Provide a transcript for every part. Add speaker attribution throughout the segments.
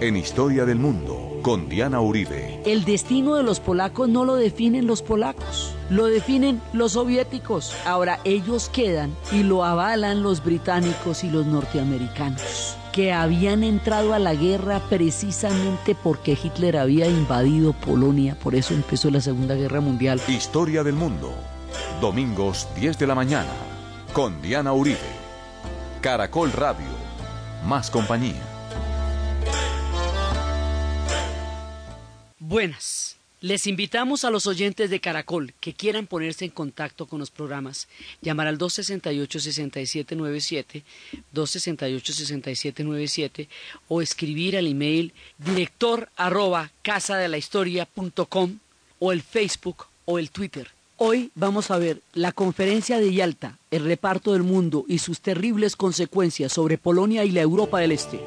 Speaker 1: En Historia del Mundo, con Diana Uribe.
Speaker 2: El destino de los polacos no lo definen los polacos, lo definen los soviéticos. Ahora ellos quedan y lo avalan los británicos y los norteamericanos, que habían entrado a la guerra precisamente porque Hitler había invadido Polonia, por eso empezó la Segunda Guerra Mundial.
Speaker 1: Historia del Mundo, domingos 10 de la mañana, con Diana Uribe. Caracol Radio, más compañía.
Speaker 2: Buenas. Les invitamos a los oyentes de Caracol que quieran ponerse en contacto con los programas, llamar al 268-6797, 268-6797 o escribir al email director arroba casadelahistoria.com o el Facebook o el Twitter. Hoy vamos a ver la conferencia de Yalta, el reparto del mundo y sus terribles consecuencias sobre Polonia y la Europa del Este.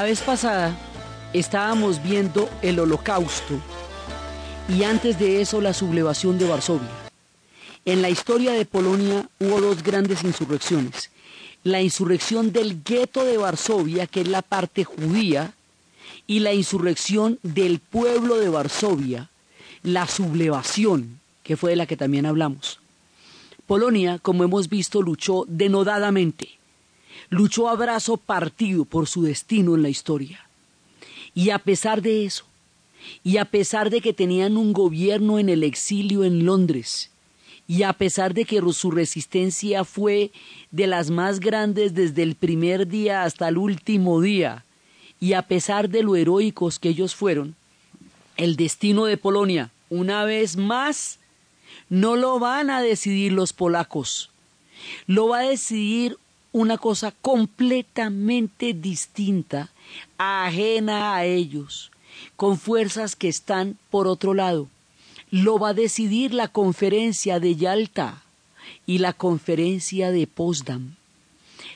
Speaker 2: La vez pasada estábamos viendo el holocausto y antes de eso la sublevación de Varsovia. En la historia de Polonia hubo dos grandes insurrecciones. La insurrección del gueto de Varsovia, que es la parte judía, y la insurrección del pueblo de Varsovia, la sublevación, que fue de la que también hablamos. Polonia, como hemos visto, luchó denodadamente luchó a brazo partido por su destino en la historia. Y a pesar de eso, y a pesar de que tenían un gobierno en el exilio en Londres, y a pesar de que su resistencia fue de las más grandes desde el primer día hasta el último día, y a pesar de lo heroicos que ellos fueron, el destino de Polonia, una vez más, no lo van a decidir los polacos, lo va a decidir una cosa completamente distinta, ajena a ellos, con fuerzas que están por otro lado. Lo va a decidir la conferencia de Yalta y la conferencia de Potsdam.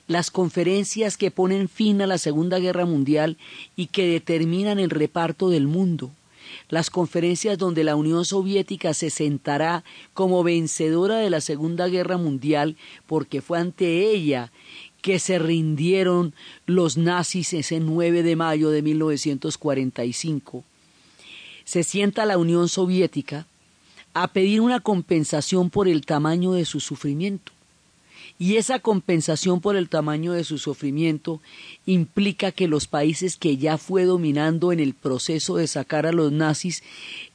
Speaker 2: Las conferencias que ponen fin a la Segunda Guerra Mundial y que determinan el reparto del mundo las conferencias donde la Unión Soviética se sentará como vencedora de la Segunda Guerra Mundial porque fue ante ella que se rindieron los nazis ese 9 de mayo de 1945. Se sienta la Unión Soviética a pedir una compensación por el tamaño de su sufrimiento. Y esa compensación por el tamaño de su sufrimiento implica que los países que ya fue dominando en el proceso de sacar a los nazis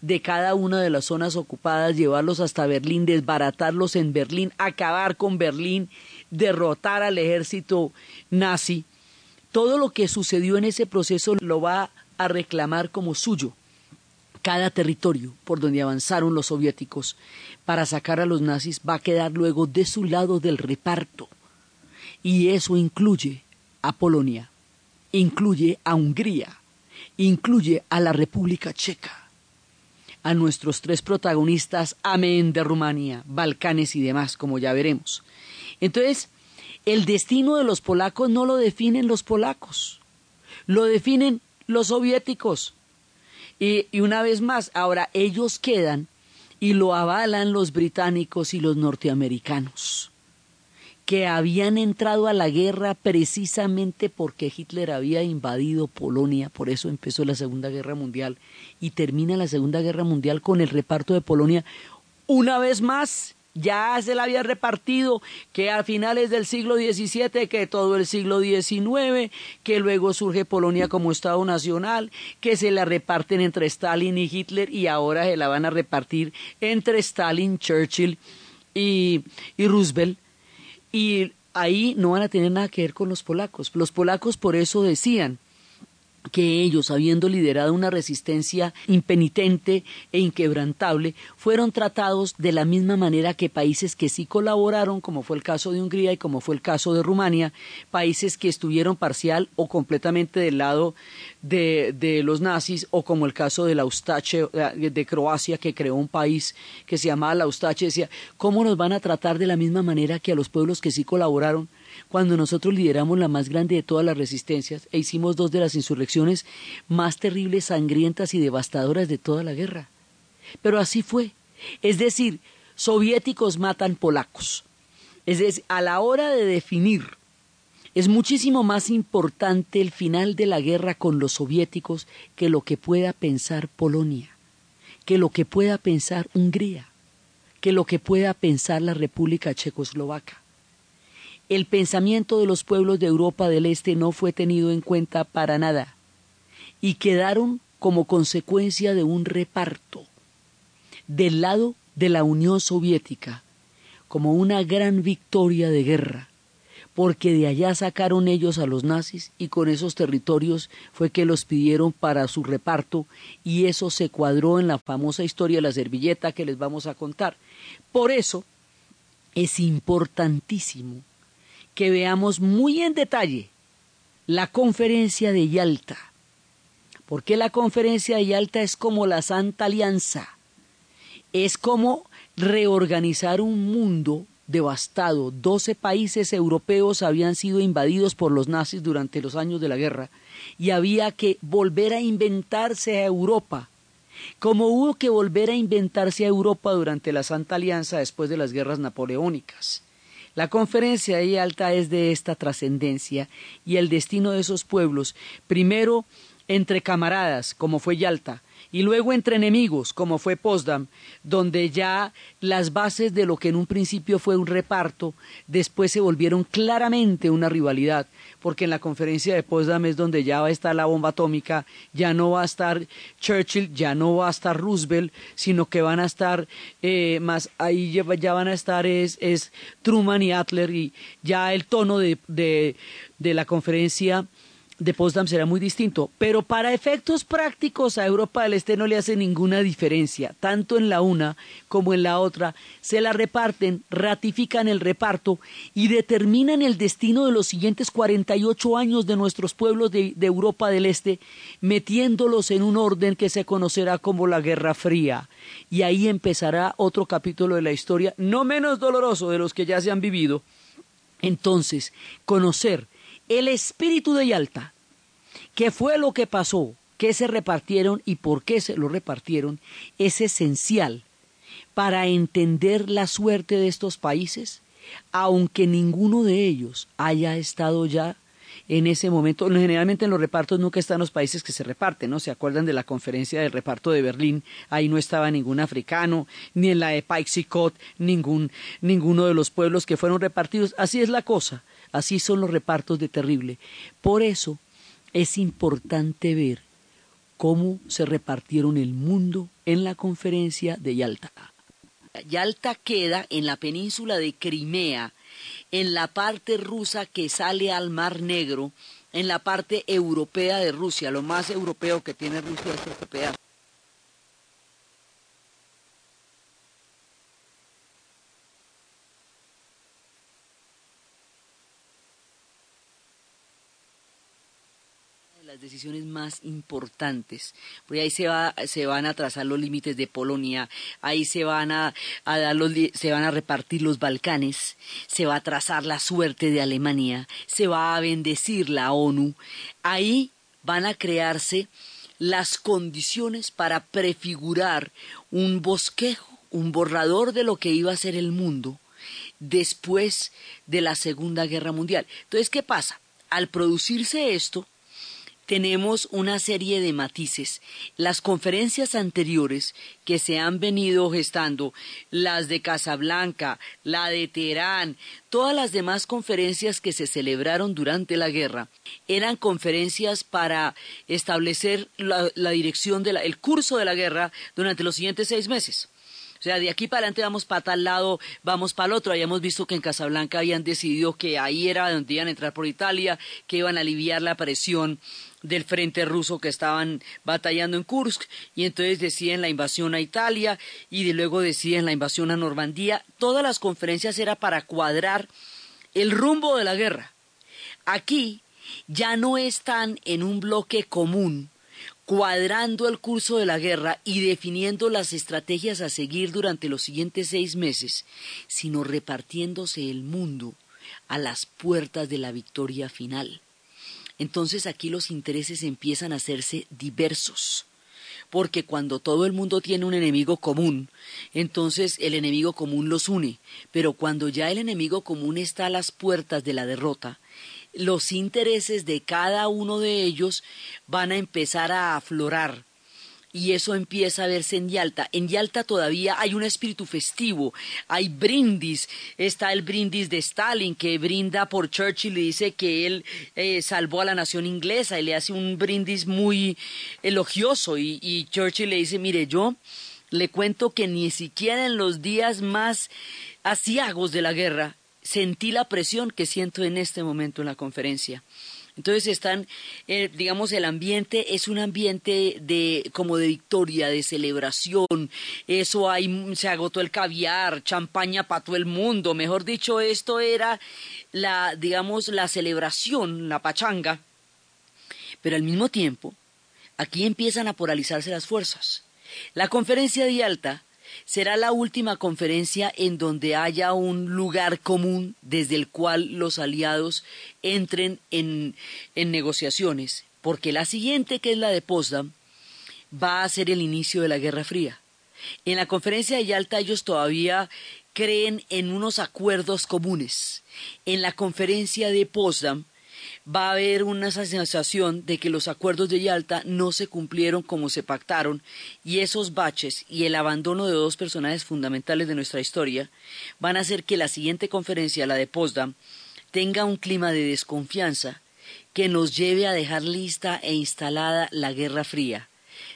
Speaker 2: de cada una de las zonas ocupadas, llevarlos hasta Berlín, desbaratarlos en Berlín, acabar con Berlín, derrotar al ejército nazi, todo lo que sucedió en ese proceso lo va a reclamar como suyo cada territorio por donde avanzaron los soviéticos para sacar a los nazis va a quedar luego de su lado del reparto. Y eso incluye a Polonia, incluye a Hungría, incluye a la República Checa, a nuestros tres protagonistas, amén, de Rumania, Balcanes y demás, como ya veremos. Entonces, el destino de los polacos no lo definen los polacos, lo definen los soviéticos, y, una vez más, ahora ellos quedan y lo avalan los británicos y los norteamericanos, que habían entrado a la guerra precisamente porque Hitler había invadido Polonia, por eso empezó la Segunda Guerra Mundial y termina la Segunda Guerra Mundial con el reparto de Polonia. Una vez más ya se la había repartido, que a finales del siglo XVII, que todo el siglo XIX, que luego surge Polonia como Estado Nacional, que se la reparten entre Stalin y Hitler y ahora se la van a repartir entre Stalin, Churchill y, y Roosevelt. Y ahí no van a tener nada que ver con los polacos. Los polacos por eso decían que ellos, habiendo liderado una resistencia impenitente e inquebrantable, fueron tratados de la misma manera que países que sí colaboraron, como fue el caso de Hungría y como fue el caso de Rumania, países que estuvieron parcial o completamente del lado de, los nazis, o como el caso de la Ustache, de Croacia, que creó un país que se llamaba la Ustache, decía, ¿cómo nos van a tratar de la misma manera que a los pueblos que sí colaboraron? Cuando nosotros lideramos la más grande de todas las resistencias e hicimos dos de las insurrecciones más terribles, sangrientas y devastadoras de toda la guerra. Pero así fue. Es decir, soviéticos matan polacos. Es decir, a la hora de definir, es muchísimo más importante el final de la guerra con los soviéticos que lo que pueda pensar Polonia, que lo que pueda pensar Hungría, que lo que pueda pensar la República Checoslovaca el pensamiento de los pueblos de Europa del Este no fue tenido en cuenta para nada y quedaron como consecuencia de un reparto del lado de la Unión Soviética como una gran victoria de guerra, porque de allá sacaron ellos a los nazis y con esos territorios fue que los pidieron para su reparto y eso se cuadró en la famosa historia de la servilleta que les vamos a contar. Por eso es importantísimo que veamos muy en detalle la conferencia de Yalta. Porque la conferencia de Yalta es como la Santa Alianza. Es como reorganizar un mundo devastado. Doce países europeos habían sido invadidos por los nazis durante los años de la guerra y había que volver a inventarse a Europa, como hubo que volver a inventarse a Europa durante la Santa Alianza después de las guerras napoleónicas. La conferencia de Yalta es de esta trascendencia y el destino de esos pueblos, primero entre camaradas, como fue Yalta, y luego entre enemigos, como fue Potsdam, donde ya las bases de lo que en un principio fue un reparto, después se volvieron claramente una rivalidad, porque en la conferencia de Potsdam es donde ya va a estar la bomba atómica, ya no va a estar Churchill, ya no va a estar Roosevelt, sino que van a estar eh, más, ahí ya, van a estar es, es, Truman y Adler y ya el tono de, de, de la conferencia de Potsdam será muy distinto, pero para efectos prácticos a Europa del Este no le hace ninguna diferencia, tanto en la una como en la otra, se la reparten, ratifican el reparto y determinan el destino de los siguientes 48 años de nuestros pueblos de, de Europa del Este, metiéndolos en un orden que se conocerá como la Guerra Fría. Y ahí empezará otro capítulo de la historia, no menos doloroso de los que ya se han vivido. Entonces, conocer el espíritu de Yalta, qué fue lo que pasó, qué se repartieron y por qué se lo repartieron, es esencial para entender la suerte de estos países, aunque ninguno de ellos haya estado ya en ese momento. Generalmente en los repartos nunca están los países que se reparten, ¿no? ¿Se acuerdan de la conferencia del reparto de Berlín? Ahí no estaba ningún africano, ni en la de Paixicot, ningún, ninguno de los pueblos que fueron repartidos. Así es la cosa. Así son los repartos de terrible. Por eso es importante ver cómo se repartieron el mundo en la conferencia de Yalta. Yalta queda en la península de Crimea, en la parte rusa que sale al Mar Negro, en la parte europea de Rusia, lo más europeo que tiene Rusia es este. las decisiones más importantes, porque ahí se, va, se van a trazar los límites de Polonia, ahí se van a, dar los, se van a repartir los Balcanes, se va a trazar la suerte de Alemania, se va a bendecir la ONU, ahí van a crearse las condiciones para prefigurar un bosquejo, un borrador de lo que iba a ser el mundo después de la Segunda Guerra Mundial. Entonces, ¿qué pasa? Al producirse esto, tenemos una serie de matices. Las conferencias anteriores que se han venido gestando, las de Casablanca, la de Teherán, todas las demás conferencias que se celebraron durante la guerra, eran conferencias para establecer la, dirección del curso de la guerra durante los siguientes seis meses. O sea, de aquí para adelante vamos para tal lado, vamos para el otro. Habíamos visto que en Casablanca habían decidido que ahí era donde iban a entrar por Italia, que iban a aliviar la presión del frente ruso que estaban batallando en Kursk y entonces deciden la invasión a Italia y de luego deciden la invasión a Normandía. Todas las conferencias era para cuadrar el rumbo de la guerra. Aquí ya no están en un bloque común cuadrando el curso de la guerra y definiendo las estrategias a seguir durante los siguientes seis meses, sino repartiéndose el mundo a las puertas de la victoria final. Entonces aquí los intereses empiezan a hacerse diversos, porque cuando todo el mundo tiene un enemigo común, entonces el enemigo común los une, pero cuando ya el enemigo común está a las puertas de la derrota, los intereses de cada uno de ellos van a empezar a aflorar. Y eso empieza a verse en Yalta. En Yalta todavía hay un espíritu festivo, hay brindis. Está el brindis de Stalin que brinda por Churchill y dice que él eh, salvó a la nación inglesa y le hace un brindis muy elogioso. Y, Churchill le dice, mire, yo le cuento que ni siquiera en los días más asiagos de la guerra sentí la presión que siento en este momento en la conferencia. Entonces están, eh, digamos, el ambiente es un ambiente de como de victoria, de celebración. Eso hay, se agotó el caviar, champaña para todo el mundo. Mejor dicho, esto era la, digamos, la celebración, la pachanga. Pero al mismo tiempo, aquí empiezan a polarizarse las fuerzas. La conferencia de Yalta será la última conferencia en donde haya un lugar común desde el cual los aliados entren en, negociaciones, porque la siguiente, que es la de Potsdam, va a ser el inicio de la Guerra Fría. En la conferencia de Yalta ellos todavía creen en unos acuerdos comunes. En la conferencia de Potsdam va a haber una sensación de que los acuerdos de Yalta no se cumplieron como se pactaron y esos baches y el abandono de dos personajes fundamentales de nuestra historia van a hacer que la siguiente conferencia, la de Potsdam, tenga un clima de desconfianza que nos lleve a dejar lista e instalada la Guerra Fría.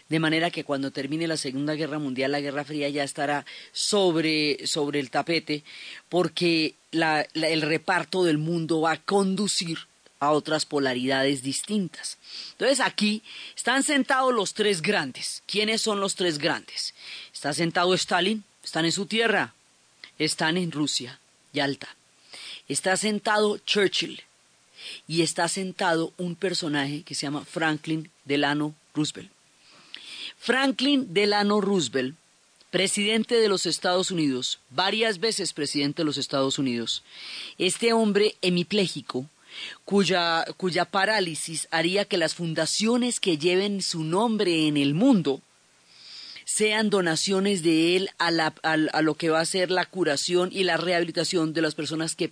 Speaker 2: De manera que cuando termine la Segunda Guerra Mundial, la Guerra Fría ya estará sobre, sobre el tapete, porque el reparto del mundo va a conducir a otras polaridades distintas. Entonces aquí están sentados los tres grandes. ¿Quiénes son los tres grandes? Está sentado Stalin, están en su tierra, están en Rusia, Yalta. Está sentado Churchill y está sentado un personaje que se llama Franklin Delano Roosevelt. Franklin Delano Roosevelt, presidente de los Estados Unidos, varias veces presidente de los Estados Unidos, este hombre hemipléjico, cuya, cuya parálisis haría que las fundaciones que lleven su nombre en el mundo sean donaciones de él a, lo que va a ser la curación y la rehabilitación de las personas que,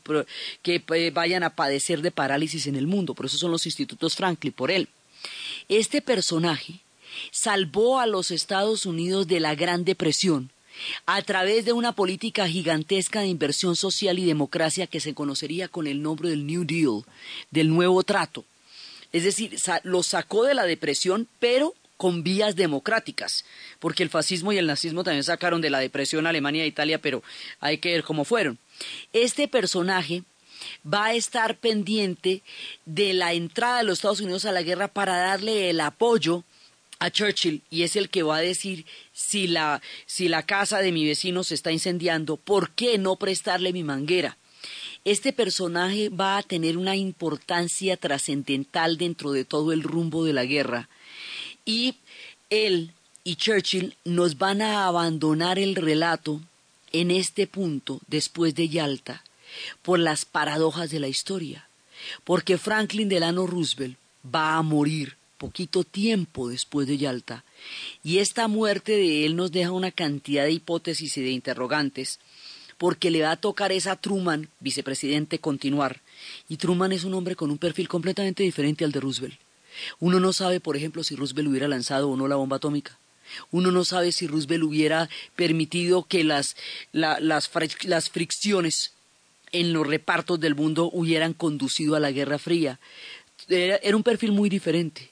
Speaker 2: que eh, vayan a padecer de parálisis en el mundo. Por eso son los institutos Franklin, por él. Este personaje salvó a los Estados Unidos de la Gran Depresión a través de una política gigantesca de inversión social y democracia que se conocería con el nombre del New Deal, del nuevo trato. Es decir, lo sacó de la depresión, pero con vías democráticas, porque el fascismo y el nazismo también sacaron de la depresión a Alemania e Italia, pero hay que ver cómo fueron. Este personaje va a estar pendiente de la entrada de los Estados Unidos a la guerra para darle el apoyo a Churchill y es el que va a decir si la, si la casa de mi vecino se está incendiando, ¿por qué no prestarle mi manguera? Este personaje va a tener una importancia trascendental dentro de todo el rumbo de la guerra y él y Churchill nos van a abandonar el relato en este punto después de Yalta por las paradojas de la historia, porque Franklin Delano Roosevelt va a morir poquito tiempo después de Yalta, y esta muerte de él nos deja una cantidad de hipótesis y de interrogantes, porque le va a tocar esa Truman, vicepresidente, continuar, y Truman es un hombre con un perfil completamente diferente al de Roosevelt. Uno no sabe, por ejemplo, si Roosevelt hubiera lanzado o no la bomba atómica. Uno no sabe si Roosevelt hubiera permitido que las, las fricciones en los repartos del mundo hubieran conducido a la Guerra Fría. era un perfil muy diferente.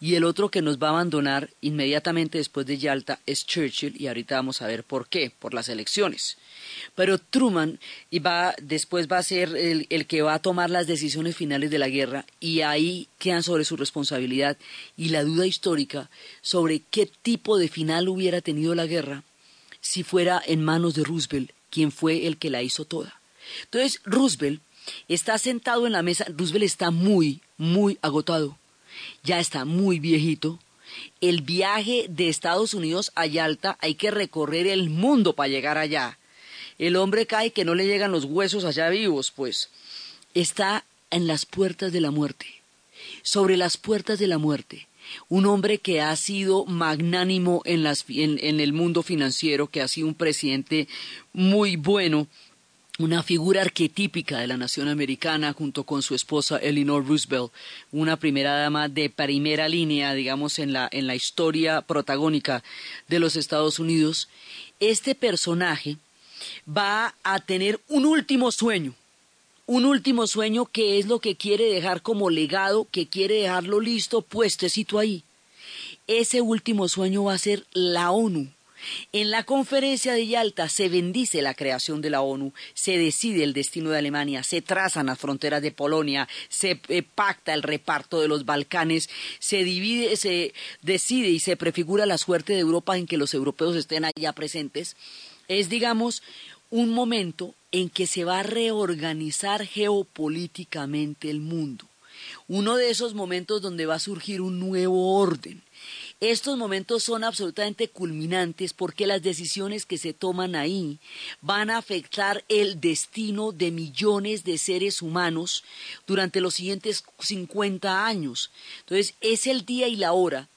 Speaker 2: Y el otro que nos va a abandonar inmediatamente después de Yalta es Churchill y ahorita vamos a ver por qué, por las elecciones. Pero Truman después va a ser el, el, que va a tomar las decisiones finales de la guerra y ahí quedan sobre su responsabilidad y la duda histórica sobre qué tipo de final hubiera tenido la guerra si fuera en manos de Roosevelt, quien fue el que la hizo toda. Entonces, Roosevelt está sentado en la mesa, Roosevelt está muy, muy agotado, ya está muy viejito. El viaje de Estados Unidos a Yalta hay que recorrer el mundo para llegar allá. El hombre cae que no le llegan los huesos allá vivos, pues. Está en las puertas de la muerte, sobre las puertas de la muerte. Un hombre que ha sido magnánimo en, en el mundo financiero, que ha sido un presidente muy bueno, una figura arquetípica de la nación americana junto con su esposa Eleanor Roosevelt, una primera dama de primera línea, digamos, en la, en la historia protagónica de los Estados Unidos. Este personaje va a tener un último sueño, un último sueño que es lo que quiere dejar como legado, que quiere dejarlo listo, puestecito ahí. Ese último sueño va a ser la ONU. En la conferencia de Yalta se bendice la creación de la ONU, se decide el destino de Alemania, se trazan las fronteras de Polonia, se eh, pacta el reparto de los Balcanes, se divide, se decide y se prefigura la suerte de Europa en que los europeos estén allá presentes. Es, digamos, un momento en que se va a reorganizar geopolíticamente el mundo. Uno de esos momentos donde va a surgir un nuevo orden. Estos momentos son absolutamente culminantes porque las decisiones que se toman ahí van a afectar el destino de millones de seres humanos durante los siguientes 50 años. Entonces, es el día y la hora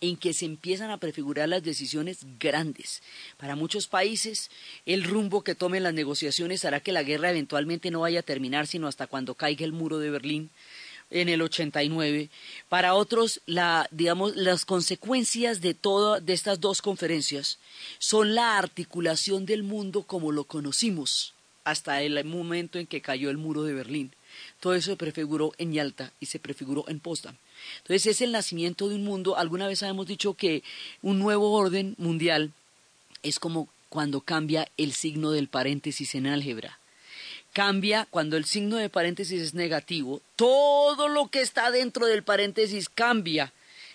Speaker 2: en que se empiezan a prefigurar las decisiones grandes. Para muchos países, el rumbo que tomen las negociaciones hará que la guerra eventualmente no vaya a terminar sino hasta cuando caiga el muro de Berlín en el 89. Para otros, la, digamos, las consecuencias de todas de estas dos conferencias son la articulación del mundo como lo conocimos hasta el momento en que cayó el muro de Berlín. Todo eso se prefiguró en Yalta y se prefiguró en Potsdam. Entonces es el nacimiento de un mundo. Alguna vez habíamos dicho que un nuevo orden mundial es como cuando cambia el signo del paréntesis en álgebra. Cambia cuando el signo de paréntesis es negativo. Todo lo que está dentro del paréntesis cambia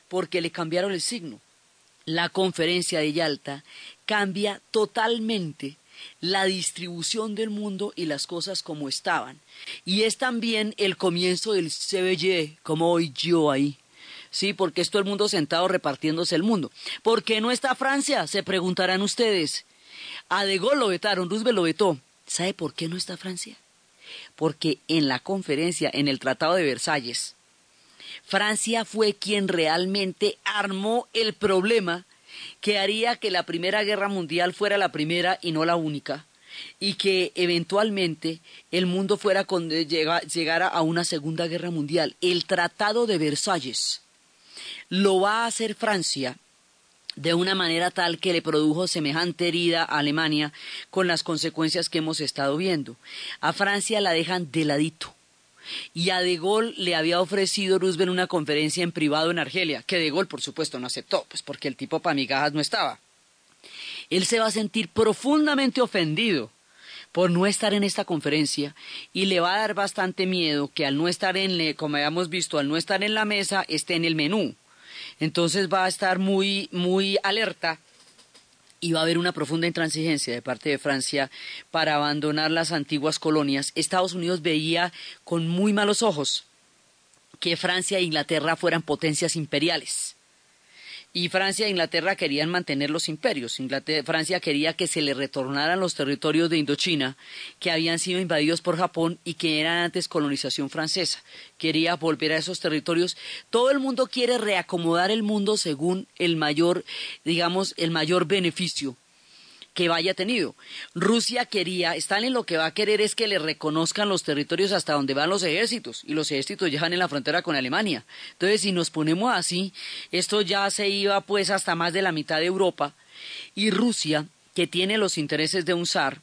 Speaker 2: porque le cambiaron el signo. La conferencia de Yalta cambia totalmente la distribución del mundo y las cosas como estaban. Y es también el comienzo del CBY, como hoy yo ahí. Sí, porque es todo el mundo sentado repartiéndose el mundo. ¿Por qué no está Francia? Se preguntarán ustedes. A De Gaulle lo vetaron, Roosevelt lo vetó. ¿Sabe por qué no está Francia? Porque en la conferencia, en el Tratado de Versalles, Francia fue quien realmente armó el problema que haría que la Primera Guerra Mundial fuera la primera y no la única, y que eventualmente el mundo fuera con, llegara a una Segunda Guerra Mundial. El Tratado de Versalles lo va a hacer Francia de una manera tal que le produjo semejante herida a Alemania con las consecuencias que hemos estado viendo. A Francia la dejan de ladito y a De Gaulle le había ofrecido Roosevelt una conferencia en privado en Argelia, que De Gaulle por supuesto no aceptó, pues porque el tipo para migajas no estaba. Él se va a sentir profundamente ofendido por no estar en esta conferencia y le va a dar bastante miedo que al no estar en, como habíamos visto, al no estar en la mesa, esté en el menú. Entonces va a estar muy, muy alerta y va a haber una profunda intransigencia de parte de Francia para abandonar las antiguas colonias, Estados Unidos veía con muy malos ojos que Francia e Inglaterra fueran potencias imperiales y Francia e Inglaterra querían mantener los imperios. Francia quería que se le retornaran los territorios de Indochina que habían sido invadidos por Japón y que eran antes colonización francesa. Quería volver a esos territorios. Todo el mundo quiere reacomodar el mundo según el mayor, digamos, el mayor beneficio que vaya tenido. Rusia quería, Stalin lo que va a querer es que le reconozcan los territorios hasta donde van los ejércitos, y los ejércitos llegan en la frontera con Alemania. Entonces, si nos ponemos así, esto ya se iba pues hasta más de la mitad de Europa, y Rusia, que tiene los intereses de un zar,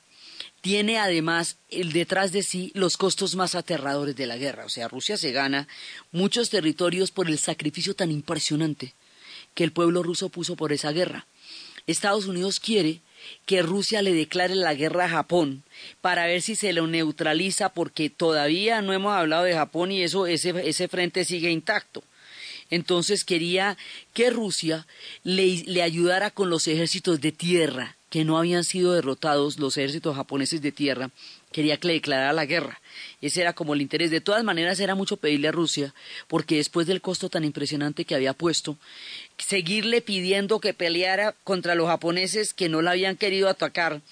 Speaker 2: tiene además el detrás de sí los costos más aterradores de la guerra. O sea, Rusia se gana muchos territorios por el sacrificio tan impresionante que el pueblo ruso puso por esa guerra. Estados Unidos quiere que Rusia le declare la guerra a Japón para ver si se lo neutraliza porque todavía no hemos hablado de Japón y eso ese, ese frente sigue intacto. Entonces quería que Rusia le, le ayudara con los ejércitos de tierra que no habían sido derrotados los ejércitos japoneses de tierra, quería que le declarara la guerra. Ese era como el interés. De todas maneras, era mucho pedirle a Rusia, porque después del costo tan impresionante que había puesto, seguirle pidiendo que peleara contra los japoneses que no la habían querido atacar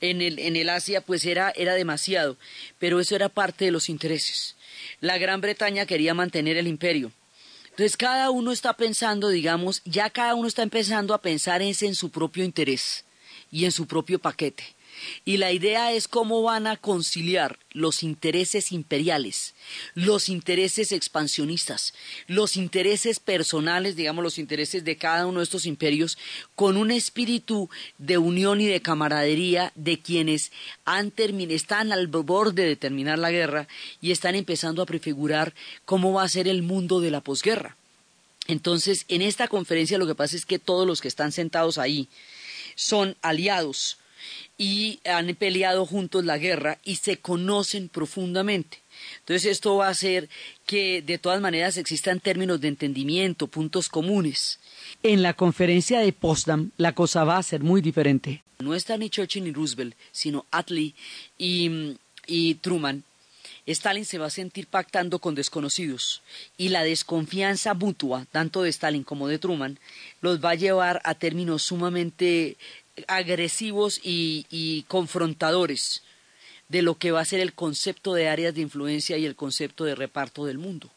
Speaker 2: en el, en el Asia, pues era, era demasiado. Pero eso era parte de los intereses. La Gran Bretaña quería mantener el imperio. Entonces cada uno está pensando, digamos, ya cada uno está empezando a pensar en su propio interés y en su propio paquete. Y la idea es cómo van a conciliar los intereses imperiales, los intereses expansionistas, los intereses personales, digamos los intereses de cada uno de estos imperios, con un espíritu de unión y de camaradería de quienes han están al borde de terminar la guerra y están empezando a prefigurar cómo va a ser el mundo de la posguerra. Entonces, en esta conferencia lo que pasa es que todos los que están sentados ahí, son aliados y han peleado juntos la guerra y se conocen profundamente. Entonces esto va a hacer que de todas maneras existan términos de entendimiento, puntos comunes. En la conferencia de Potsdam la cosa va a ser muy diferente. No está ni Churchill ni Roosevelt, sino Attlee y, y Truman Stalin se va a sentir pactando con desconocidos y la desconfianza mutua, tanto de Stalin como de Truman, los va a llevar a términos sumamente agresivos y, confrontadores de lo que va a ser el concepto de áreas de influencia y el concepto de reparto del mundo.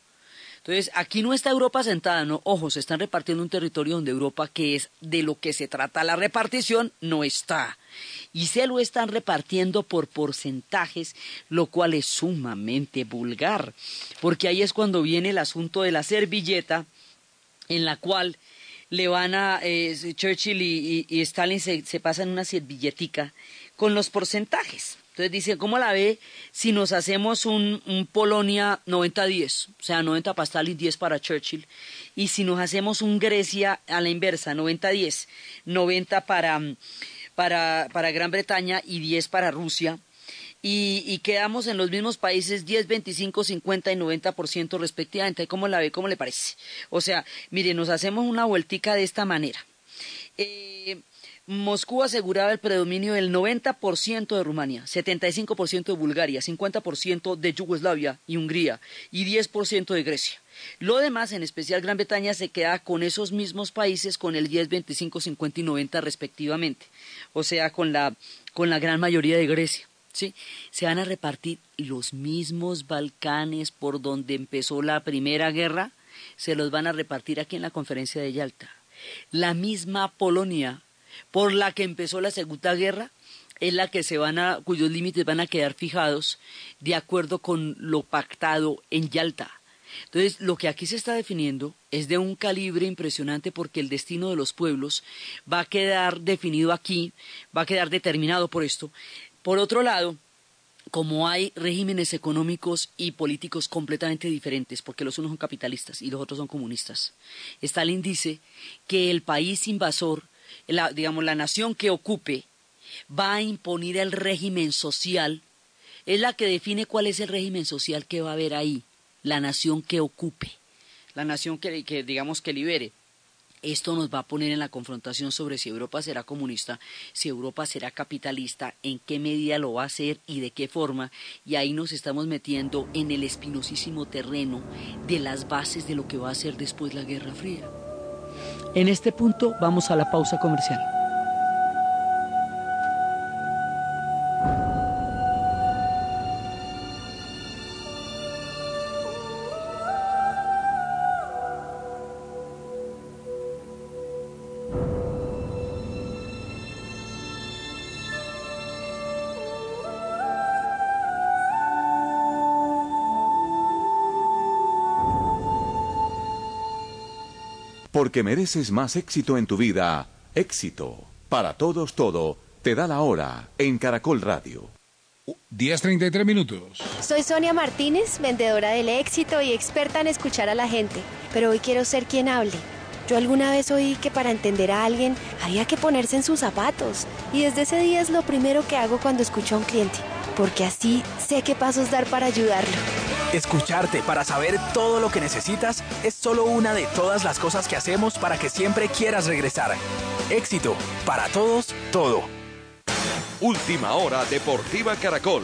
Speaker 2: Entonces, aquí no está Europa sentada, no, ojo, se están repartiendo un territorio donde Europa, que es de lo que se trata la repartición, no está. Y se lo están repartiendo por porcentajes, lo cual es sumamente vulgar, porque ahí es cuando viene el asunto de la servilleta, en la cual le van a, eh, Churchill y, Stalin se, se pasan una servilletica con los porcentajes. Entonces dice, ¿cómo la ve si nos hacemos un, Polonia 90-10? O sea, 90 para Stalin, 10 para Churchill. Y si nos hacemos un Grecia a la inversa, 90-10, 90 para, para, para Gran Bretaña y 10 para Rusia. Y, quedamos en los mismos países 10, 25, 50 y 90% respectivamente. ¿Cómo la ve? ¿Cómo le parece? O sea, mire, nos hacemos una vueltica de esta manera. Eh, Moscú aseguraba el predominio del 90% de Rumania, 75% de Bulgaria, 50% de Yugoslavia y Hungría y 10% de Grecia. Lo demás, en especial Gran Bretaña, se queda con esos mismos países con el 10, 25, 50 y 90 respectivamente, o sea, con la, con la gran mayoría de Grecia. Se van a repartir los mismos Balcanes por donde empezó la Primera Guerra, se los van a repartir aquí en la conferencia de Yalta. La misma Polonia por la que empezó la Segunda Guerra, es la que se van a, cuyos límites van a quedar fijados de acuerdo con lo pactado en Yalta. Entonces, lo que aquí se está definiendo es de un calibre impresionante porque el destino de los pueblos va a quedar definido aquí, va a quedar determinado por esto. Por otro lado, como hay regímenes económicos y políticos completamente diferentes, porque los unos son capitalistas y los otros son comunistas, Stalin dice que el país invasor la, digamos, la nación que ocupe va a imponer el régimen social, es la que define cuál es el régimen social que va a haber ahí, la nación que ocupe, la nación que, que digamos que libere. Esto nos va a poner en la confrontación sobre si Europa será comunista, si Europa será capitalista, en qué medida lo va a hacer y de qué forma. Y ahí nos estamos metiendo en el espinosísimo terreno de las bases de lo que va a ser después la Guerra Fría. En este punto vamos a la pausa comercial.
Speaker 1: Porque mereces más éxito en tu vida. Éxito. Para todos todo. Te da la hora en Caracol Radio.
Speaker 3: 10.33 minutos.
Speaker 4: Soy Sonia Martínez, vendedora del éxito y experta en escuchar a la gente, pero hoy quiero ser quien hable. Yo alguna vez oí que para entender a alguien había que ponerse en sus zapatos y desde ese día es lo primero que hago cuando escucho a un cliente, porque así sé qué pasos dar para ayudarlo.
Speaker 5: Escucharte para saber todo lo que necesitas es solo una de todas las cosas que hacemos para que siempre quieras regresar. Éxito, para todos, todo.
Speaker 1: Última hora Deportiva Caracol.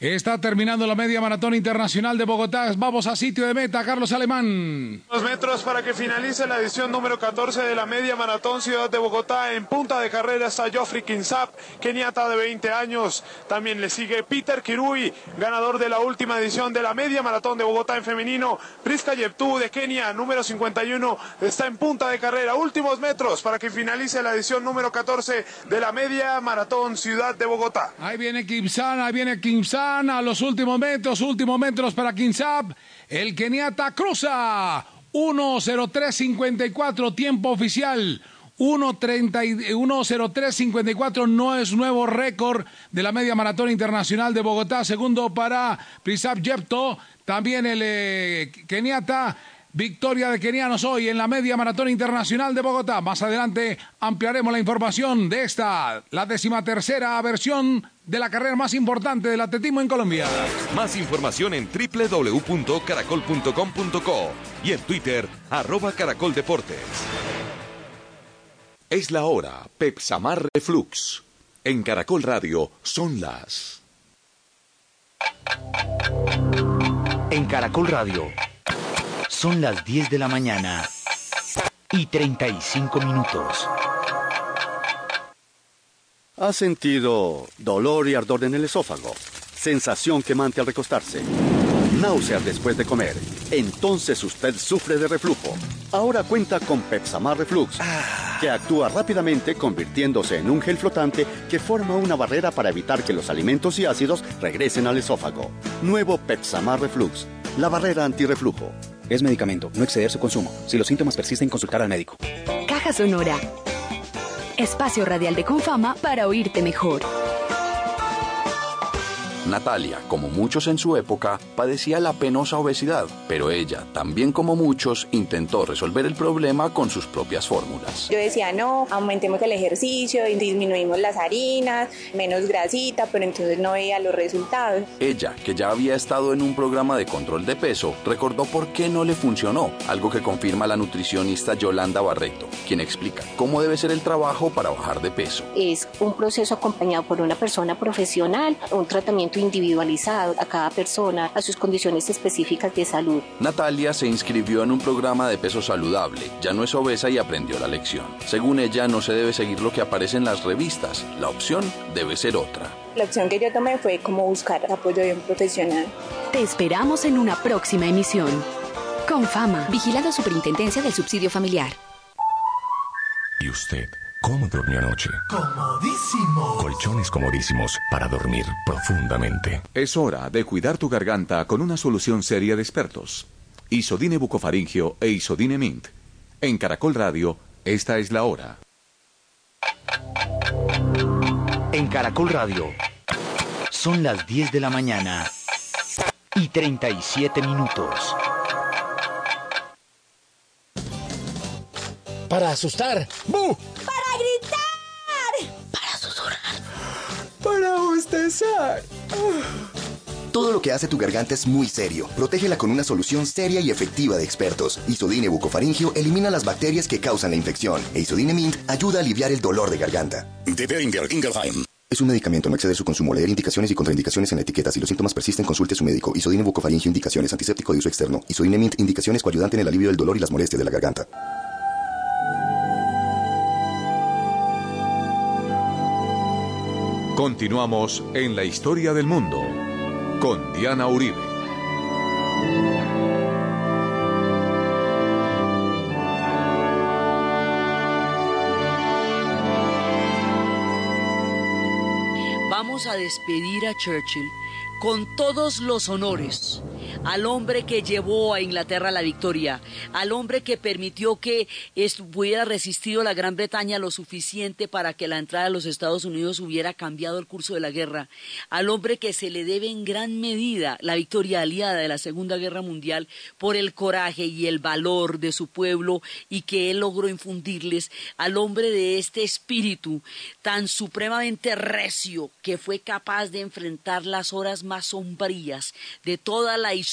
Speaker 3: Está terminando la media maratón internacional de Bogotá. Vamos a sitio de meta, Carlos Alemán.
Speaker 6: Dos metros para que finalice la edición número 14 de la media maratón Ciudad de Bogotá. En punta de carrera está Joffrey Kinsap, keniata de 20 años. También le sigue Peter Kirui, ganador de la última edición de la media maratón de Bogotá en femenino. Priska Yeptu de Kenia, número 51, está en punta de carrera. Últimos metros para que finalice la edición número 14 de la media maratón Ciudad de Bogotá.
Speaker 3: Ahí viene Kimsan, ahí viene Kimsan a los últimos metros, últimos metros para Kinsap. El keniata cruza 1.03.54, tiempo oficial. 1.03.54 no es nuevo récord de la media maratón internacional de Bogotá. Segundo para Prisap Jepto. También el eh, keniata Victoria de kenianos hoy en la media maratón internacional de Bogotá. Más adelante ampliaremos la información de esta, la decimatercera versión de la carrera más importante del atletismo en Colombia.
Speaker 1: Más información en www.caracol.com.co y en Twitter, arroba caracoldeportes. Es la hora, Pepsamar Reflux. En Caracol Radio son las...
Speaker 7: En Caracol Radio son las 10 de la mañana y 35 minutos.
Speaker 8: ¿Ha sentido dolor y ardor en el esófago? Sensación quemante al recostarse. Náuseas después de comer. Entonces usted sufre de reflujo. Ahora cuenta con Pepsamar Reflux, que actúa rápidamente convirtiéndose en un gel flotante que forma una barrera para evitar que los alimentos y ácidos regresen al esófago. Nuevo Pepsamar Reflux, la barrera antirreflujo.
Speaker 9: Es medicamento, no exceder su consumo. Si los síntomas persisten, consultar al médico.
Speaker 10: Caja Sonora. Espacio radial de Confama para oírte mejor.
Speaker 11: Natalia, como muchos en su época, padecía la penosa obesidad, pero ella, también como muchos, intentó resolver el problema con sus propias fórmulas.
Speaker 12: Yo decía, no, aumentemos el ejercicio, y disminuimos las harinas, menos grasita, pero entonces no veía los resultados.
Speaker 11: Ella, que ya había estado en un programa de control de peso, recordó por qué no le funcionó, algo que confirma la nutricionista Yolanda Barreto, quien explica cómo debe ser el trabajo para bajar de peso.
Speaker 13: Es un proceso acompañado por una persona profesional, un tratamiento individualizado a cada persona, a sus condiciones específicas de salud.
Speaker 11: Natalia se inscribió en un programa de peso saludable, ya no es obesa y aprendió la lección. Según ella, no se debe seguir lo que aparece en las revistas, la opción debe ser otra.
Speaker 12: La opción que yo tomé fue como buscar apoyo de un profesional.
Speaker 10: Te esperamos en una próxima emisión. Con fama,
Speaker 14: vigilado Superintendencia del Subsidio Familiar.
Speaker 15: ¿Y usted? ¿Cómo durmió anoche?
Speaker 16: Comodísimo.
Speaker 15: Colchones comodísimos para dormir profundamente.
Speaker 1: Es hora de cuidar tu garganta con una solución seria de expertos. Isodine bucofaringio e Isodine Mint. En Caracol Radio, esta es la hora.
Speaker 7: En Caracol Radio, son las 10 de la mañana y 37 minutos.
Speaker 16: Para asustar. ¡Bu!
Speaker 17: Bostezar.
Speaker 18: Todo lo que hace tu garganta es muy serio. Protégela con una solución seria y efectiva de expertos. Isodine bucofaringio elimina las bacterias que causan la infección. E Isodine Mint ayuda a aliviar el dolor de garganta.
Speaker 15: De Beringer Ingelheim.
Speaker 18: Es un medicamento, no excede su consumo. Leer indicaciones y contraindicaciones en la etiqueta. Si los síntomas persisten, consulte a su médico. Isodine bucofaringio indicaciones. Antiséptico de uso externo. Isodine Mint indicaciones coayudante en el alivio del dolor y las molestias de la garganta.
Speaker 1: Continuamos en la historia del mundo con Diana Uribe.
Speaker 2: Vamos a despedir a Churchill con todos los honores, al hombre que llevó a Inglaterra la victoria, al hombre que permitió que hubiera resistido la Gran Bretaña lo suficiente para que la entrada de los Estados Unidos hubiera cambiado el curso de la guerra, al hombre que se le debe en gran medida la victoria aliada de la Segunda Guerra Mundial por el coraje y el valor de su pueblo y que él logró infundirles, al hombre de este espíritu tan supremamente recio que fue capaz de enfrentar las horas más sombrías de toda la historia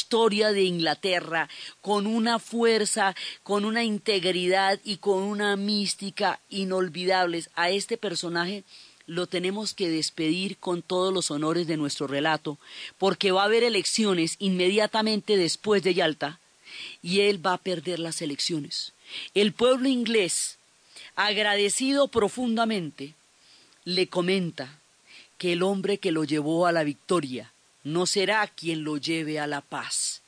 Speaker 2: de Inglaterra con una fuerza, con una integridad y con una mística inolvidables. A este personaje lo tenemos que despedir con todos los honores de nuestro relato, porque va a haber elecciones inmediatamente después de Yalta y él va a perder las elecciones. El pueblo inglés, agradecido profundamente, le comenta que el hombre que lo llevó a la victoria no será quien lo lleve a la paz,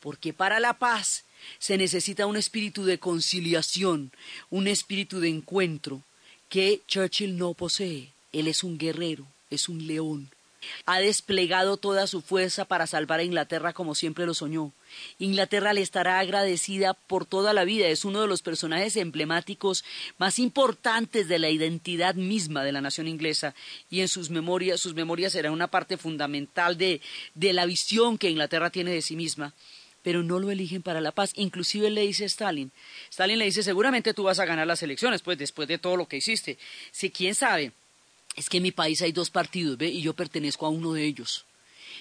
Speaker 2: porque para la paz se necesita un espíritu de conciliación, un espíritu de encuentro que Churchill no posee. Él es un guerrero, es un león. Ha desplegado toda su fuerza para salvar a Inglaterra como siempre lo soñó. Inglaterra le estará agradecida por toda la vida. Es uno de los personajes emblemáticos más importantes de la identidad misma de la nación inglesa y en sus memorias, sus memorias serán una parte fundamental de, de la visión que Inglaterra tiene de sí misma pero no lo eligen para la paz. Inclusive le dice Stalin, Stalin le dice, seguramente tú vas a ganar las elecciones, pues después de todo lo que hiciste. Si quién sabe, es que en mi país hay dos partidos, ¿ve? Y yo pertenezco a uno de ellos.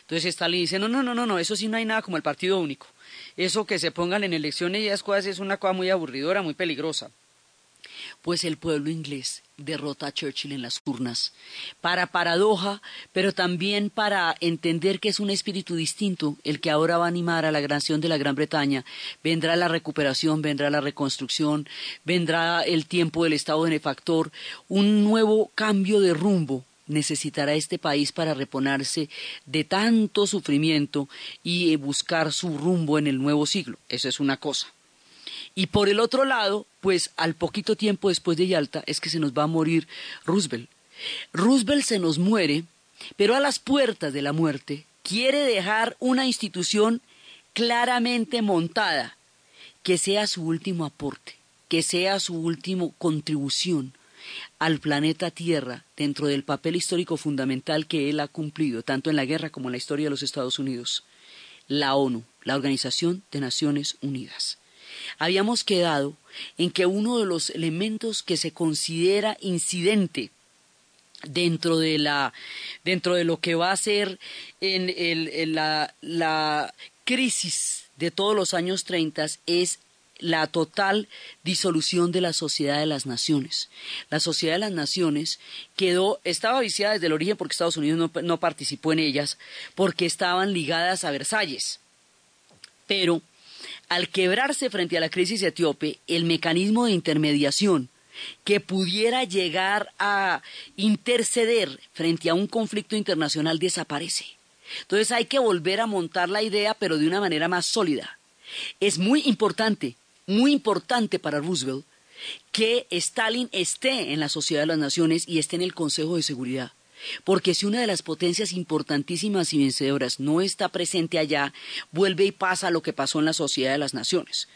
Speaker 2: Entonces Stalin dice, no, no, no, no, no, eso sí no hay nada como el partido único. Eso que se pongan en elecciones y esas cosas es una cosa muy aburridora, muy peligrosa. Pues el pueblo inglés derrota a Churchill en las urnas. Para paradoja, pero también para entender que es un espíritu distinto el que ahora va a animar a la nación de la Gran Bretaña. Vendrá la recuperación, vendrá la reconstrucción, vendrá el tiempo del Estado benefactor, un nuevo cambio de rumbo necesitará este país para reponerse de tanto sufrimiento y eh, buscar su rumbo en el nuevo siglo. Eso es una cosa. Y por el otro lado, pues al poquito tiempo después de Yalta es que se nos va a morir Roosevelt. Roosevelt se nos muere, pero a las puertas de la muerte quiere dejar una institución claramente montada, que sea su último aporte, que sea su última contribución al planeta Tierra dentro del papel histórico fundamental que él ha cumplido, tanto en la guerra como en la historia de los Estados Unidos, la ONU, la Organización de Naciones Unidas. Habíamos quedado en que uno de los elementos que se considera incidente dentro de la dentro de lo que va a ser en, la, la crisis de todos los años 30 es la total disolución de la sociedad de las naciones. La sociedad de las naciones quedó, estaba viciada desde el origen porque Estados Unidos no, participó en ellas, porque estaban ligadas a Versalles. Pero al quebrarse frente a la crisis etíope, el mecanismo de intermediación que pudiera llegar a interceder frente a un conflicto internacional desaparece. Entonces hay que volver a montar la idea, pero de una manera más sólida. Es muy importante muy importante para Roosevelt que Stalin esté en la Sociedad de las Naciones y esté en el Consejo de Seguridad. Porque si una de las potencias importantísimas y vencedoras no está presente allá, vuelve y pasa lo que pasó en la Sociedad de las Naciones.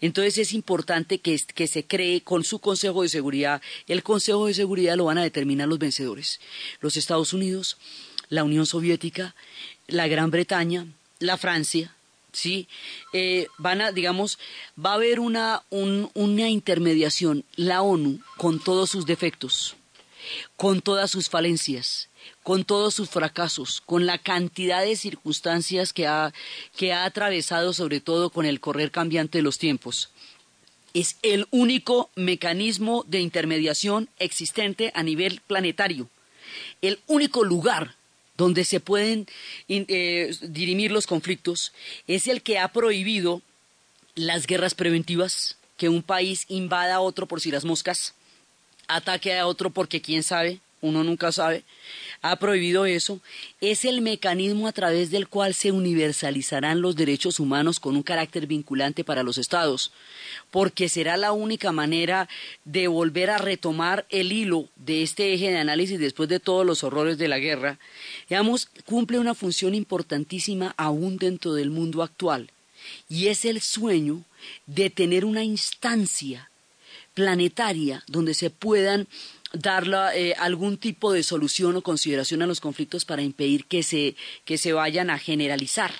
Speaker 2: Entonces es importante que, que, se cree con su Consejo de Seguridad. El Consejo de Seguridad lo van a determinar los vencedores. Los Estados Unidos, la Unión Soviética, la Gran Bretaña, la Francia, ¿sí? Eh, van a, digamos, va a haber una, una intermediación, la ONU, con todos sus defectos, con todas sus falencias, con todos sus fracasos, con la cantidad de circunstancias que ha, que ha atravesado, sobre todo con el correr cambiante de los tiempos. Es el único mecanismo de intermediación existente a nivel planetario, el único lugar donde se pueden eh, dirimir los conflictos, es el que ha prohibido las guerras preventivas, que un país invada a otro por si las moscas, ataque a otro porque quién sabe, uno nunca sabe, ha prohibido eso, es el mecanismo a través del cual se universalizarán los derechos humanos con un carácter vinculante para los estados, porque será la única manera de volver a retomar el hilo de este eje de análisis después de todos los horrores de la guerra. Digamos, cumple una función importantísima aún dentro del mundo actual, y es el sueño de tener una instancia planetaria donde se puedan dar eh, algún tipo de solución o consideración a los conflictos para impedir que se, que se vayan a generalizar.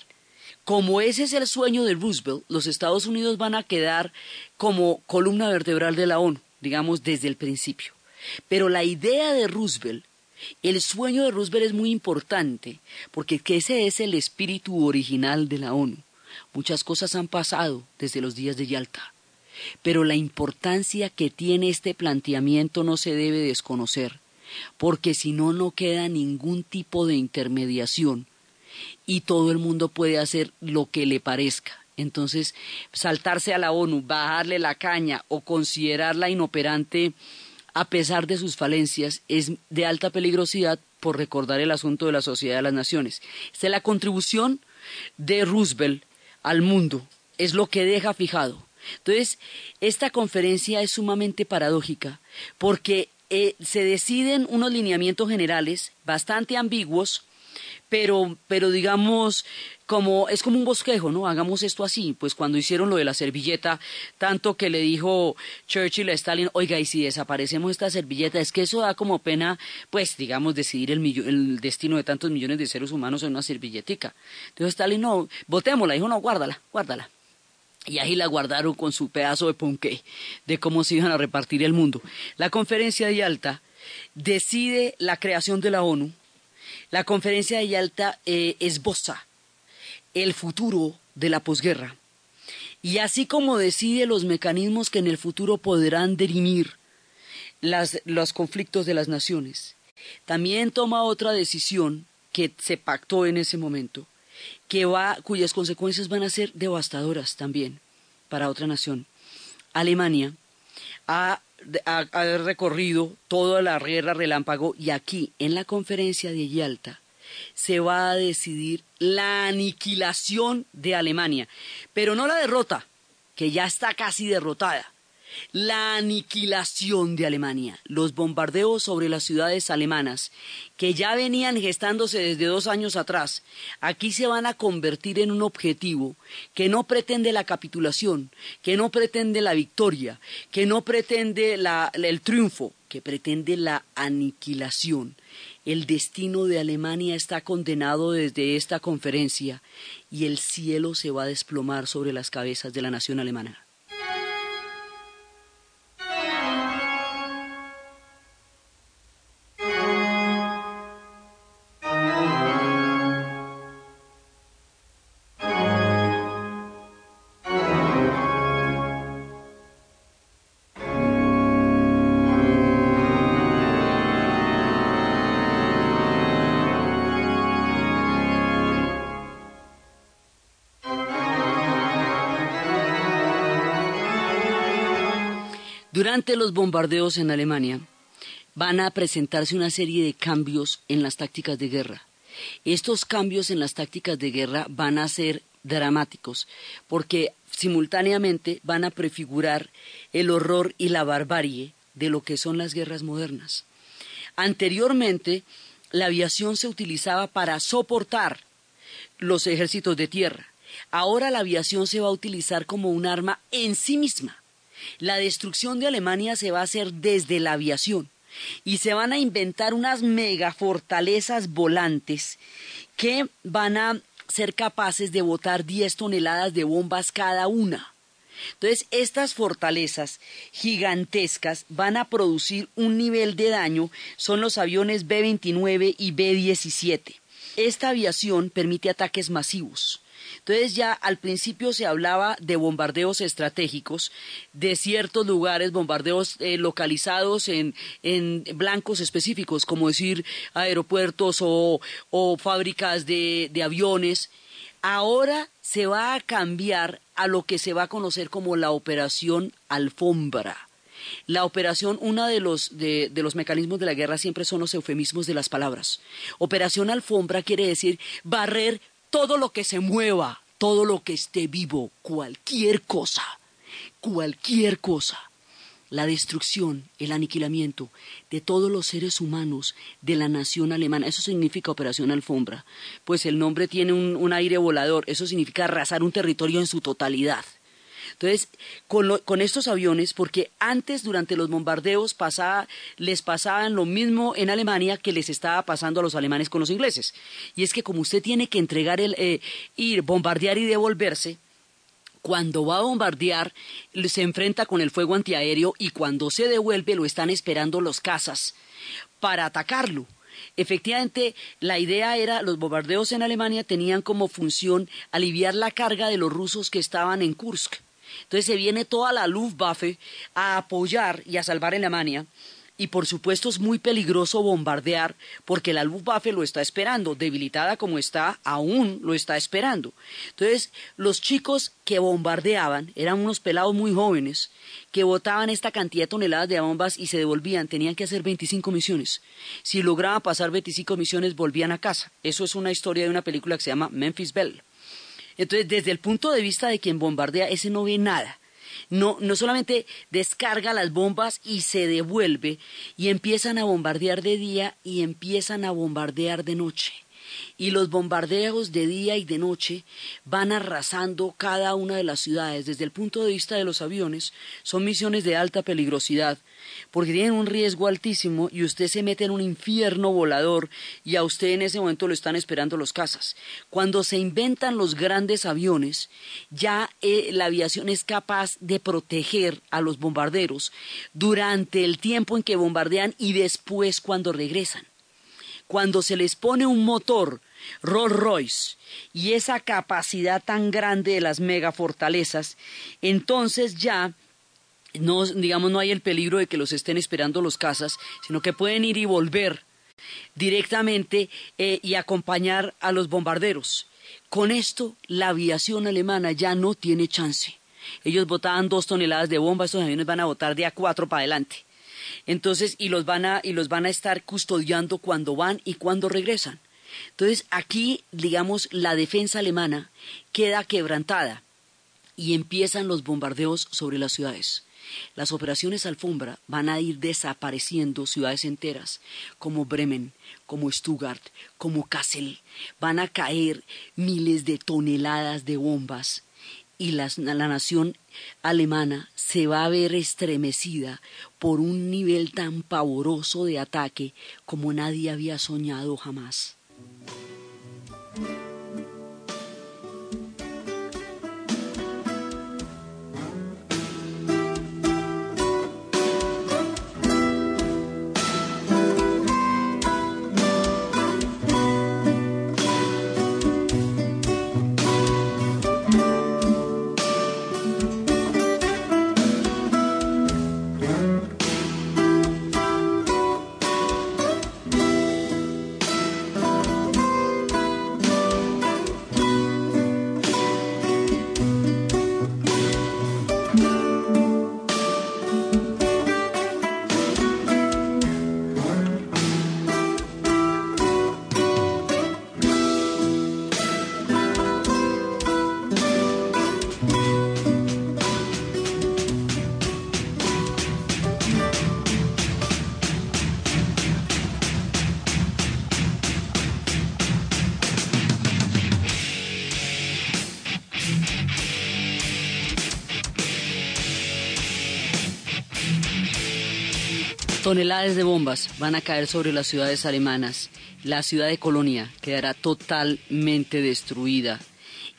Speaker 2: Como ese es el sueño de Roosevelt, los Estados Unidos van a quedar como columna vertebral de la ONU, digamos, desde el principio. Pero la idea de Roosevelt, el sueño de Roosevelt es muy importante, porque ese es el espíritu original de la ONU. Muchas cosas han pasado desde los días de Yalta pero la importancia que tiene este planteamiento no se debe desconocer, porque si no, no queda ningún tipo de intermediación y todo el mundo puede hacer lo que le parezca. Entonces, saltarse a la ONU, bajarle la caña o considerarla inoperante a pesar de sus falencias es de alta peligrosidad por recordar el asunto de la Sociedad de las Naciones. Es la contribución de Roosevelt al mundo, es lo que deja fijado. Entonces, esta conferencia es sumamente paradójica porque eh, se deciden unos lineamientos generales bastante ambiguos, pero, pero digamos, como es como un bosquejo, ¿no? Hagamos esto así. Pues cuando hicieron lo de la servilleta, tanto que le dijo Churchill a Stalin, oiga, y si desaparecemos esta servilleta, es que eso da como pena, pues, digamos, decidir el, el destino de tantos millones de seres humanos en una servilletica. Entonces Stalin, no, votémosla, dijo, no, guárdala, guárdala. Y ahí la guardaron con su pedazo de ponqué de cómo se iban a repartir el mundo. La conferencia de Yalta decide la creación de la ONU. La conferencia de Yalta eh, esboza el futuro de la posguerra. Y así como decide los mecanismos que en el futuro podrán dirimir los conflictos de las naciones, también toma otra decisión que se pactó en ese momento, que va, cuyas consecuencias van a ser devastadoras también para otra nación. Alemania ha, recorrido toda la guerra relámpago y aquí, en la conferencia de Yalta, se va a decidir la aniquilación de Alemania, pero no la derrota, que ya está casi derrotada, la aniquilación de Alemania, los bombardeos sobre las ciudades alemanas, que ya venían gestándose desde dos años atrás, aquí se van a convertir en un objetivo que no pretende la capitulación, que no pretende la victoria, que no pretende el triunfo, que pretende la aniquilación. El destino de Alemania está condenado desde esta conferencia y el cielo se va a desplomar sobre las cabezas de la nación alemana. Los bombardeos en Alemania van a presentarse una serie de cambios en las tácticas de guerra. Estos cambios en las tácticas de guerra van a ser dramáticos porque simultáneamente van a prefigurar el horror y la barbarie de lo que son las guerras modernas. Anteriormente, la aviación se utilizaba para soportar los ejércitos de tierra. Ahora la aviación se va a utilizar como un arma en sí misma. La destrucción de Alemania se va a hacer desde la aviación y se van a inventar unas megafortalezas volantes que van a ser capaces de botar 10 toneladas de bombas cada una. Entonces, estas fortalezas gigantescas van a producir un nivel de daño, son los aviones B-29 y B-17. Esta aviación permite ataques masivos. Entonces ya al principio se hablaba de bombardeos estratégicos de ciertos lugares, bombardeos eh, localizados en, blancos específicos, como decir aeropuertos o, fábricas de, de aviones. Ahora se va a cambiar a lo que se va a conocer como la operación alfombra. la operación, uno de los, de, de, los mecanismos de la guerra siempre son los eufemismos de las palabras. Operación alfombra quiere decir barrer todo lo que se mueva, todo lo que esté vivo, cualquier cosa, cualquier cosa la destrucción, el aniquilamiento de todos los seres humanos de la nación alemana. Eso significa Operación Alfombra, pues el nombre tiene un, aire volador, eso significa arrasar un territorio en su totalidad. Entonces, con, estos aviones, porque antes durante los bombardeos pasaba, les pasaban lo mismo en Alemania que les estaba pasando a los alemanes con los ingleses. Y es que como usted tiene que entregar el, eh, ir, bombardear y devolverse, cuando va a bombardear se enfrenta con el fuego antiaéreo y cuando se devuelve lo están esperando los cazas para atacarlo. Efectivamente, la idea era, los bombardeos en Alemania tenían como función aliviar la carga de los rusos que estaban en Kursk. Entonces se viene toda la Luftwaffe a apoyar y a salvar a Alemania y por supuesto es muy peligroso bombardear porque la Luftwaffe lo está esperando, debilitada como está, aún lo está esperando. Entonces, los chicos que bombardeaban eran unos pelados muy jóvenes que botaban esta cantidad de toneladas de bombas y se devolvían, tenían que hacer 25 misiones. Si lograban pasar 25 misiones, volvían a casa. Eso es una historia de una película que se llama Memphis Belle. Entonces, desde el punto de vista de quien bombardea, ese no ve nada. No, no solamente descarga las bombas y se devuelve y empiezan a bombardear de día y empiezan a bombardear de noche y los bombardeos de día y de noche van arrasando cada una de las ciudades. Desde el punto de vista de los aviones, son misiones de alta peligrosidad, porque tienen un riesgo altísimo y usted se mete en un infierno volador y a usted en ese momento lo están esperando los cazas. Cuando se inventan los grandes aviones, ya eh, la aviación es capaz de proteger a los bombarderos durante el tiempo en que bombardean y después cuando regresan cuando se les pone un motor Rolls Royce y esa capacidad tan grande de las megafortalezas, entonces ya no, digamos, no hay el peligro de que los estén esperando los cazas, sino que pueden ir y volver directamente eh, y acompañar a los bombarderos. Con esto, la aviación alemana ya no tiene chance. Ellos botaban dos toneladas de bomba, estos aviones van a botar de a cuatro para adelante. Entonces, y los van a, y los van a estar custodiando cuando van y cuando regresan. Entonces, aquí, digamos, la defensa alemana queda quebrantada y empiezan los bombardeos sobre las ciudades. Las operaciones alfombra van a ir desapareciendo ciudades enteras, como Bremen, como Stuttgart, como Kassel. Van a caer miles de toneladas de bombas y la nación alemana se va a ver estremecida por un nivel tan pavoroso de ataque como nadie había soñado jamás. Toneladas de bombas van a caer sobre las ciudades alemanas. La ciudad de Colonia quedará totalmente destruida.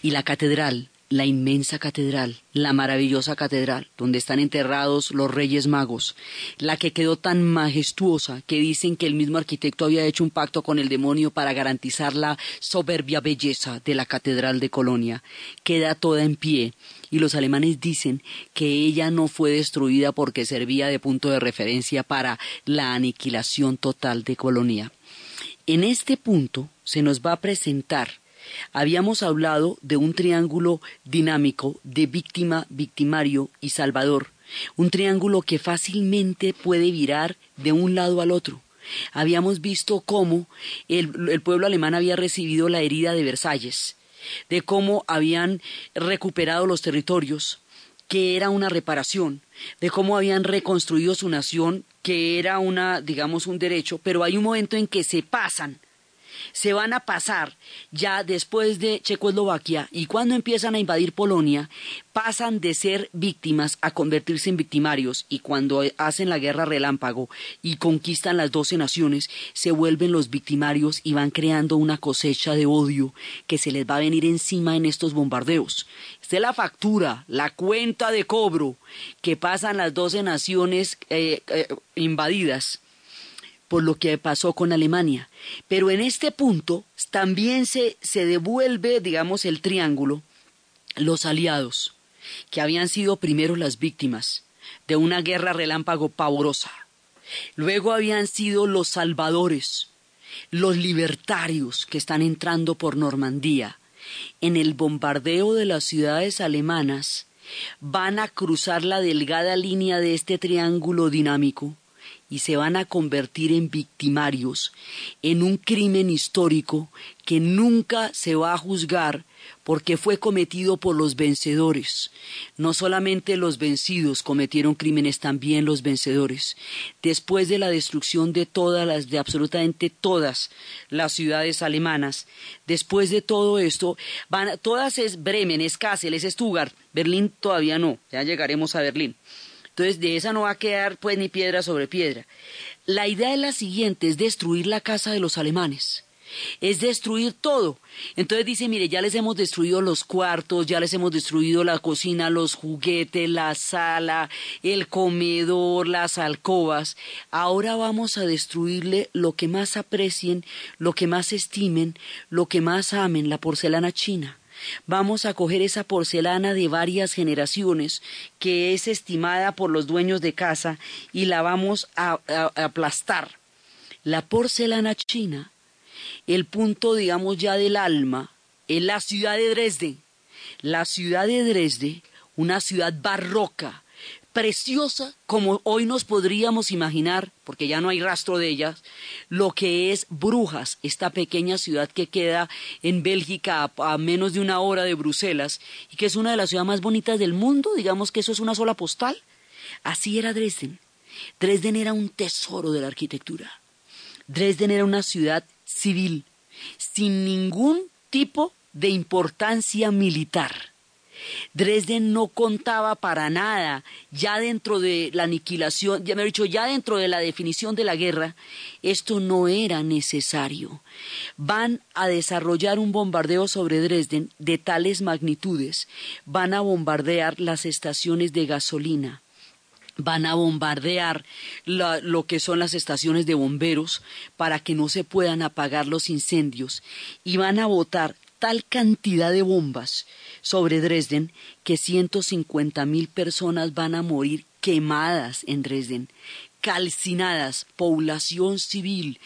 Speaker 2: Y la catedral, la inmensa catedral, la maravillosa catedral, donde están enterrados los reyes magos, la que quedó tan majestuosa que dicen que el mismo arquitecto había hecho un pacto con el demonio para garantizar la soberbia belleza de la catedral de Colonia, queda toda en pie y los alemanes dicen que ella no fue destruida porque servía de punto de referencia para la aniquilación total de Colonia. En este punto se nos va a presentar Habíamos hablado de un triángulo dinámico de víctima, victimario y salvador, un triángulo que fácilmente puede virar de un lado al otro. Habíamos visto cómo el, el pueblo alemán había recibido la herida de Versalles, de cómo habían recuperado los territorios, que era una reparación, de cómo habían reconstruido su nación, que era una, digamos, un derecho, pero hay un momento en que se pasan se van a pasar ya después de Checoslovaquia y cuando empiezan a invadir Polonia, pasan de ser víctimas a convertirse en victimarios y cuando hacen la guerra relámpago y conquistan las doce naciones, se vuelven los victimarios y van creando una cosecha de odio que se les va a venir encima en estos bombardeos. Esta es la factura, la cuenta de cobro que pasan las doce naciones eh, eh, invadidas por lo que pasó con Alemania. Pero en este punto también se, se devuelve, digamos, el triángulo, los aliados, que habían sido primero las víctimas de una guerra relámpago pavorosa. Luego habían sido los salvadores, los libertarios que están entrando por Normandía. En el bombardeo de las ciudades alemanas van a cruzar la delgada línea de este triángulo dinámico y se van a convertir en victimarios en un crimen histórico que nunca se va a juzgar porque fue cometido por los vencedores. No solamente los vencidos cometieron crímenes, también los vencedores. Después de la destrucción de todas las, de absolutamente todas las ciudades alemanas, después de todo esto, van, todas es Bremen, es Kassel, es Stuttgart, Berlín todavía no, ya llegaremos a Berlín. Entonces de esa no va a quedar pues ni piedra sobre piedra. La idea es la siguiente, es destruir la casa de los alemanes. Es destruir todo. Entonces dice, mire, ya les hemos destruido los cuartos, ya les hemos destruido la cocina, los juguetes, la sala, el comedor, las alcobas. Ahora vamos a destruirle lo que más aprecien, lo que más estimen, lo que más amen, la porcelana china. Vamos a coger esa porcelana de varias generaciones que es estimada por los dueños de casa y la vamos a, aplastar. La porcelana china, el punto, digamos, ya del alma, es la ciudad de Dresde. La ciudad de Dresde, una ciudad barroca, preciosa como hoy nos podríamos imaginar, porque ya no hay rastro de ellas, lo que es Brujas, esta pequeña ciudad que queda en Bélgica a, menos de una hora de Bruselas y que es una de las ciudades más bonitas del mundo, digamos que eso es una sola postal. Así era Dresden. Dresden era un tesoro de la arquitectura. Dresden era una ciudad civil, sin ningún tipo de importancia militar Dresden no contaba para nada, ya dentro de la aniquilación, ya me he dicho, ya dentro de la definición de la guerra, esto no era necesario. Van a desarrollar un bombardeo sobre Dresden de tales magnitudes, van a bombardear las estaciones de gasolina, van a bombardear lo que son las estaciones de bomberos para que no se puedan apagar los incendios. Y van a botar tal cantidad de bombas sobre Dresden que 150 mil personas van a morir quemadas en Dresden, calcinadas, población civil,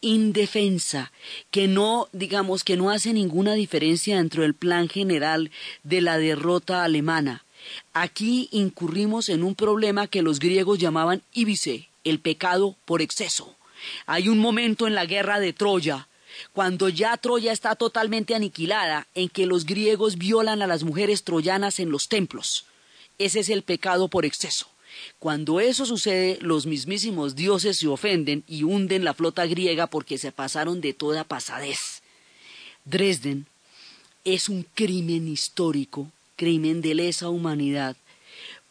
Speaker 2: indefensa, que no, digamos, que no hace ninguna diferencia dentro del plan general de la derrota alemana. Aquí incurrimos en un problema que los griegos llamaban ibice, el pecado por exceso. Hay un momento en la guerra de Troya cuando ya Troya está totalmente aniquilada, en que los griegos violan a las mujeres troyanas en los templos. Ese es el pecado por exceso. Cuando eso sucede, los mismísimos dioses se ofenden y hunden la flota griega porque se pasaron de toda pasadez. Dresden es un crimen histórico, crimen de lesa humanidad,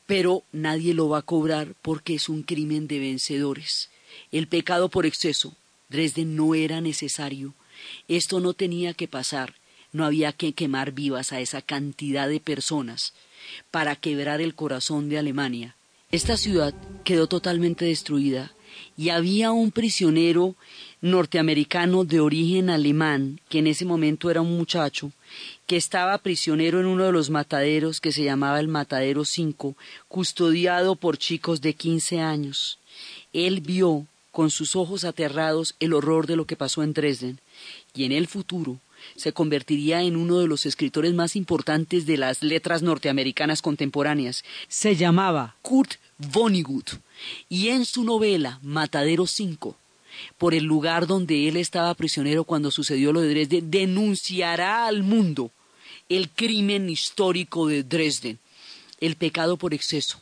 Speaker 2: pero nadie lo va a cobrar porque es un crimen de vencedores. El pecado por exceso, Dresden no era necesario. Esto no tenía que pasar. No había que quemar vivas a esa cantidad de personas para quebrar el corazón de Alemania. Esta ciudad quedó totalmente destruida y había un prisionero norteamericano de origen alemán, que en ese momento era un muchacho, que estaba prisionero en uno de los mataderos que se llamaba el Matadero 5, custodiado por chicos de 15 años. Él vio con sus ojos aterrados el horror de lo que pasó en Dresden, y en el futuro, se convertiría en uno de los escritores más importantes de las letras norteamericanas contemporáneas. Se llamaba Kurt Vonnegut y en su novela Matadero 5 por el lugar donde él estaba prisionero cuando sucedió lo de Dresden, denunciará al mundo el crimen histórico de Dresden, el pecado por exceso,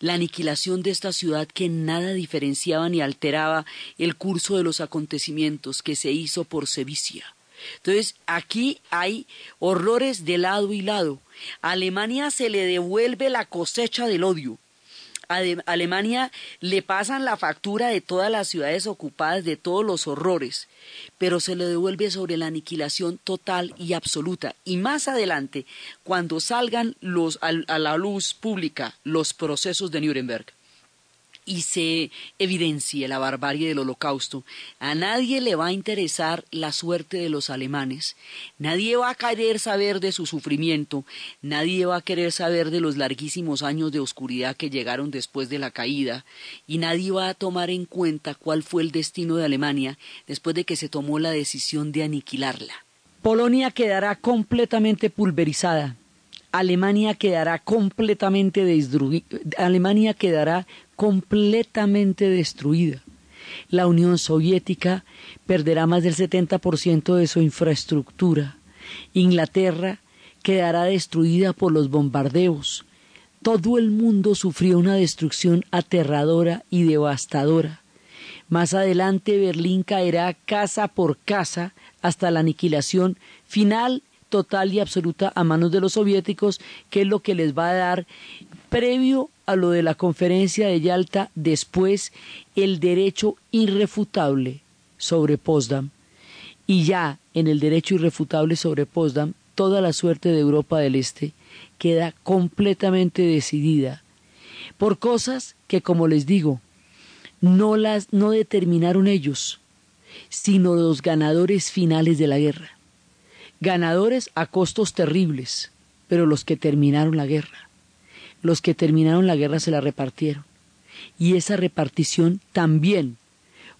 Speaker 2: la aniquilación de esta ciudad que nada diferenciaba ni alteraba el curso de los acontecimientos que se hizo por sevicia. Entonces, aquí hay horrores de lado y lado. A Alemania se le devuelve la cosecha del odio. A Alemania le pasan la factura de todas las ciudades ocupadas, de todos los horrores, pero se le devuelve sobre la aniquilación total y absoluta. Y más adelante, cuando salgan los, a la luz pública los procesos de Nuremberg, y se evidencie la barbarie del holocausto, a nadie le va a interesar la suerte de los alemanes, nadie va a querer saber de su sufrimiento, nadie va a querer saber de los larguísimos años de oscuridad que llegaron después de la caída, y nadie va a tomar en cuenta cuál fue el destino de Alemania después de que se tomó la decisión de aniquilarla. Polonia quedará completamente pulverizada. Alemania quedará completamente destruida. Alemania quedará completamente destruida. La Unión Soviética perderá más del 70% de su infraestructura. Inglaterra quedará destruida por los bombardeos. Todo el mundo sufrió una destrucción aterradora y devastadora. Más adelante Berlín caerá casa por casa hasta la aniquilación final, total y absoluta a manos de los soviéticos, que es lo que les va a dar previo a lo de la conferencia de Yalta después el derecho irrefutable sobre Potsdam. Y ya en el derecho irrefutable sobre Potsdam toda la suerte de Europa del Este queda completamente decidida por cosas que como les digo no las no determinaron ellos sino los ganadores finales de la guerra. Ganadores a costos terribles pero los que terminaron la guerra los que terminaron la guerra se la repartieron. Y esa repartición también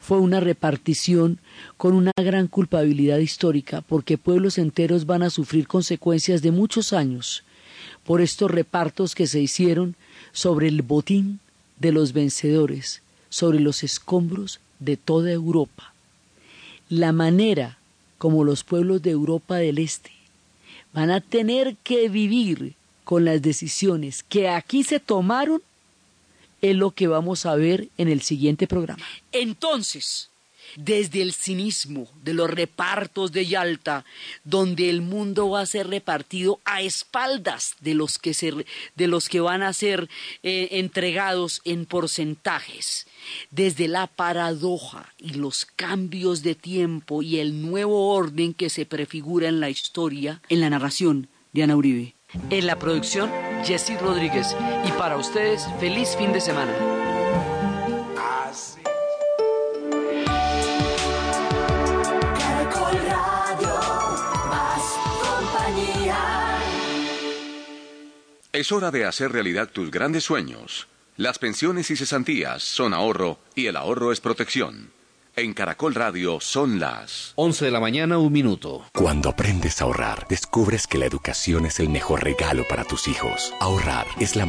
Speaker 2: fue una repartición con una gran culpabilidad histórica, porque pueblos enteros van a sufrir consecuencias de muchos años por estos repartos que se hicieron sobre el botín de los vencedores, sobre los escombros de toda Europa. La manera como los pueblos de Europa del Este van a tener que vivir con las decisiones que aquí se tomaron es lo que vamos a ver en el siguiente programa. Entonces, desde el cinismo de los repartos de Yalta, donde el mundo va a ser repartido a espaldas de los que, de los que van a ser eh, entregados en porcentajes, desde la paradoja y los cambios de tiempo y el nuevo orden que se prefigura en la historia, en la narración de Ana Uribe. En la producción, Jesse Rodríguez. Y para ustedes, feliz fin de semana.
Speaker 1: Es hora de hacer realidad tus grandes sueños. Las pensiones y cesantías son ahorro y el ahorro es protección. En Caracol Radio son las
Speaker 17: 11 de la mañana, un minuto.
Speaker 15: Cuando aprendes a ahorrar, descubres que la educación es el mejor regalo para tus hijos. Ahorrar es la